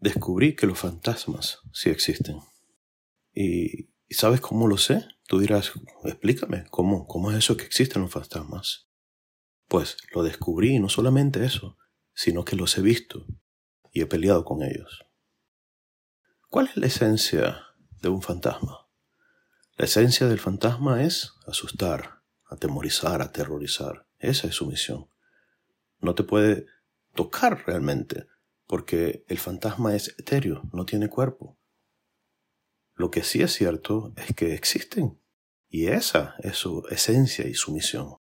Descubrí que los fantasmas sí existen. ¿Y, sabes cómo lo sé? Tú dirás, explícame, ¿cómo, ¿cómo es eso que existen los fantasmas? Pues lo descubrí y no solamente eso, sino que los he visto y he peleado con ellos. ¿Cuál es la esencia de un fantasma? La esencia del fantasma es asustar, atemorizar, aterrorizar. Esa es su misión. No te puede tocar realmente, porque el fantasma es etéreo, no tiene cuerpo. Lo que sí es cierto es que existen, y esa es su esencia y su misión.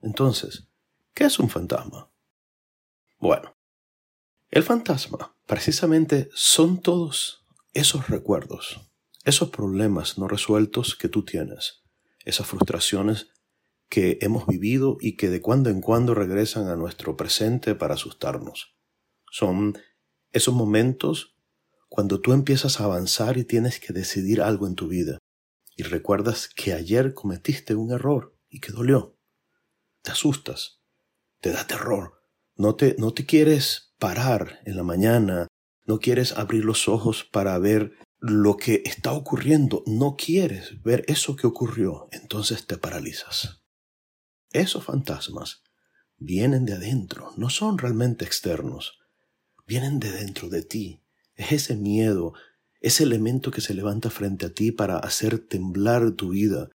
Entonces, ¿qué es un fantasma? Bueno, el fantasma precisamente son todos esos recuerdos, esos problemas no resueltos que tú tienes, esas frustraciones que hemos vivido y que de cuando en cuando regresan a nuestro presente para asustarnos. Son esos momentos cuando tú empiezas a avanzar y tienes que decidir algo en tu vida. Y recuerdas que ayer cometiste un error y que dolió. Te asustas, te da terror, no te, no te quieres parar en la mañana, no quieres abrir los ojos para ver lo que está ocurriendo, no quieres ver eso que ocurrió, entonces te paralizas. Esos fantasmas vienen de adentro, no son realmente externos, vienen de dentro de ti. Es ese miedo, ese elemento que se levanta frente a ti para hacer temblar tu vida,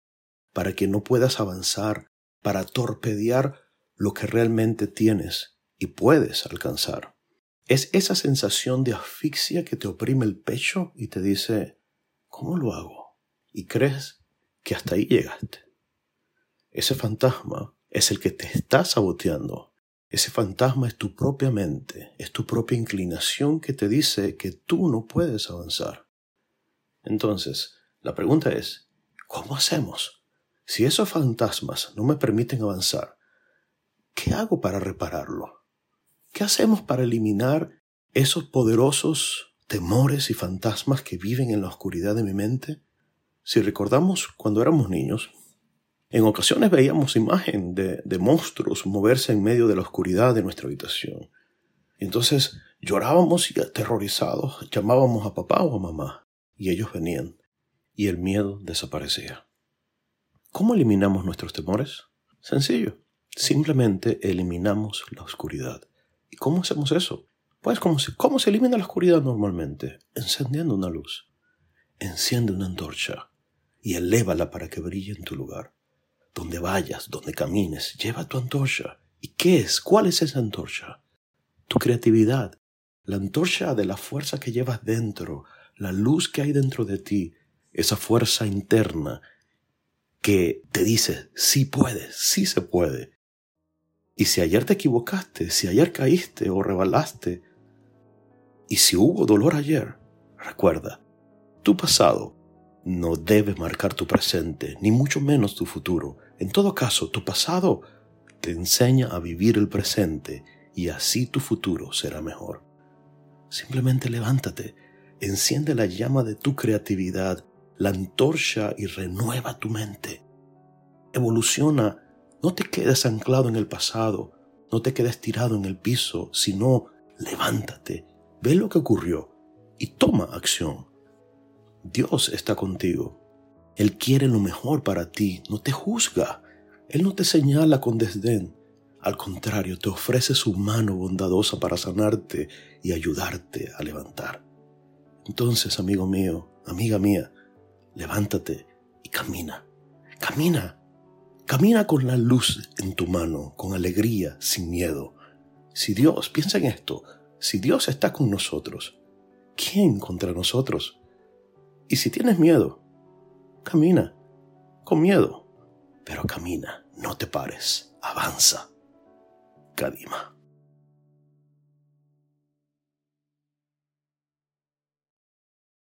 para que no puedas avanzar, para torpedear lo que realmente tienes y puedes alcanzar. Es esa sensación de asfixia que te oprime el pecho y te dice, ¿cómo lo hago? Y crees que hasta ahí llegaste. Ese fantasma es el que te está saboteando. Ese fantasma es tu propia mente, es tu propia inclinación que te dice que tú no puedes avanzar. Entonces, la pregunta es, ¿cómo hacemos? Si esos fantasmas no me permiten avanzar, ¿qué hago para repararlo? ¿Qué hacemos para eliminar esos poderosos temores y fantasmas que viven en la oscuridad de mi mente? Si recordamos cuando éramos niños, en ocasiones veíamos imagen de, monstruos moverse en medio de la oscuridad de nuestra habitación. Entonces llorábamos y aterrorizados llamábamos a papá o a mamá y ellos venían y el miedo desaparecía. ¿Cómo eliminamos nuestros temores? Sencillo, simplemente eliminamos la oscuridad. ¿Y cómo hacemos eso? Pues ¿cómo se, cómo se elimina la oscuridad normalmente? Encendiendo una luz. Enciende una antorcha y elévala para que brille en tu lugar. Donde vayas, donde camines, lleva tu antorcha. ¿Y qué es? ¿Cuál es esa antorcha? Tu creatividad, la antorcha de la fuerza que llevas dentro, la luz que hay dentro de ti, esa fuerza interna que te dice, sí puedes, sí se puede, y si ayer te equivocaste, si ayer caíste o rebalaste, y si hubo dolor ayer, recuerda, tu pasado no debe marcar tu presente, ni mucho menos tu futuro. En todo caso, tu pasado te enseña a vivir el presente y así tu futuro será mejor. Simplemente levántate, enciende la llama de tu creatividad, la antorcha y renueva tu mente. Evoluciona no te quedes anclado en el pasado, no te quedes tirado en el piso, sino levántate, ve lo que ocurrió y toma acción. Dios está contigo. Él quiere lo mejor para ti, no te juzga. Él no te señala con desdén. Al contrario, te ofrece su mano bondadosa para sanarte y ayudarte a levantar. Entonces, amigo mío, amiga mía, levántate y camina. Camina Camina con la luz en tu mano, con alegría, sin miedo. Si Dios, piensa en esto, si Dios está con nosotros, ¿quién contra nosotros? Y si tienes miedo, camina, con miedo, pero camina, no te pares, avanza. Kadima.